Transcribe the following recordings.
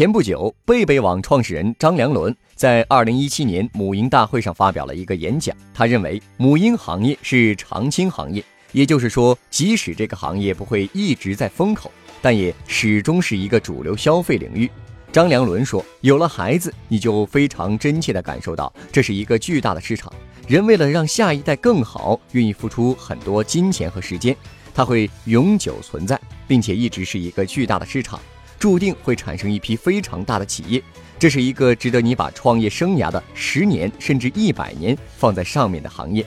前不久，贝贝网创始人张良伦在二零一七年母婴大会上发表了一个演讲。他认为，母婴行业是长青行业，也就是说，即使这个行业不会一直在风口，但也始终是一个主流消费领域。张良伦说：“有了孩子，你就非常真切地感受到这是一个巨大的市场。人为了让下一代更好，愿意付出很多金钱和时间，它会永久存在，并且一直是一个巨大的市场。”注定会产生一批非常大的企业，这是一个值得你把创业生涯的十年甚至一百年放在上面的行业。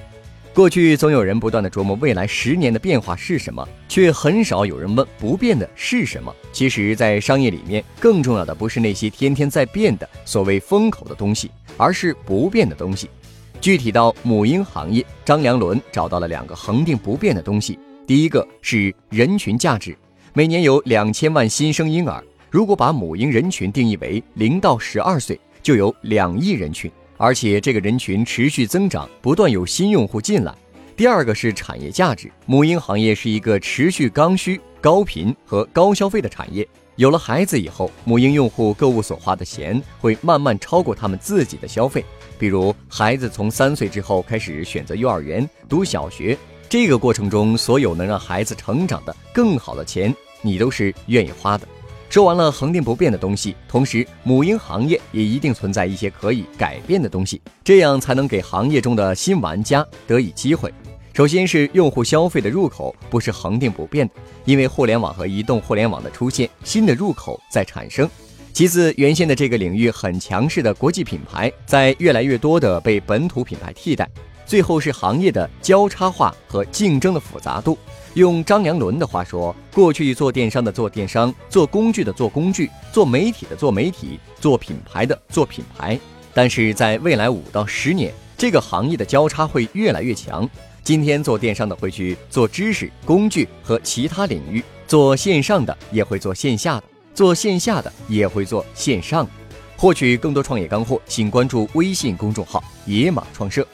过去总有人不断的琢磨未来十年的变化是什么，却很少有人问不变的是什么。其实，在商业里面，更重要的不是那些天天在变的所谓风口的东西，而是不变的东西。具体到母婴行业，张良伦找到了两个恒定不变的东西，第一个是人群价值。每年有两千万新生婴儿，如果把母婴人群定义为零到十二岁，就有两亿人群，而且这个人群持续增长，不断有新用户进来。第二个是产业价值，母婴行业是一个持续刚需、高频和高消费的产业。有了孩子以后，母婴用户购物所花的钱会慢慢超过他们自己的消费，比如孩子从三岁之后开始选择幼儿园、读小学。这个过程中，所有能让孩子成长的更好的钱，你都是愿意花的。说完了恒定不变的东西，同时母婴行业也一定存在一些可以改变的东西，这样才能给行业中的新玩家得以机会。首先是用户消费的入口不是恒定不变的，因为互联网和移动互联网的出现，新的入口在产生。其次，原先的这个领域很强势的国际品牌，在越来越多的被本土品牌替代。最后是行业的交叉化和竞争的复杂度。用张良伦的话说，过去做电商的做电商，做工具的做工具，做媒体的做媒体，做品牌的做品牌。但是在未来五到十年，这个行业的交叉会越来越强。今天做电商的会去做知识、工具和其他领域，做线上的也会做线下的，做线下的也会做线上。获取更多创业干货，请关注微信公众号“野马创社”。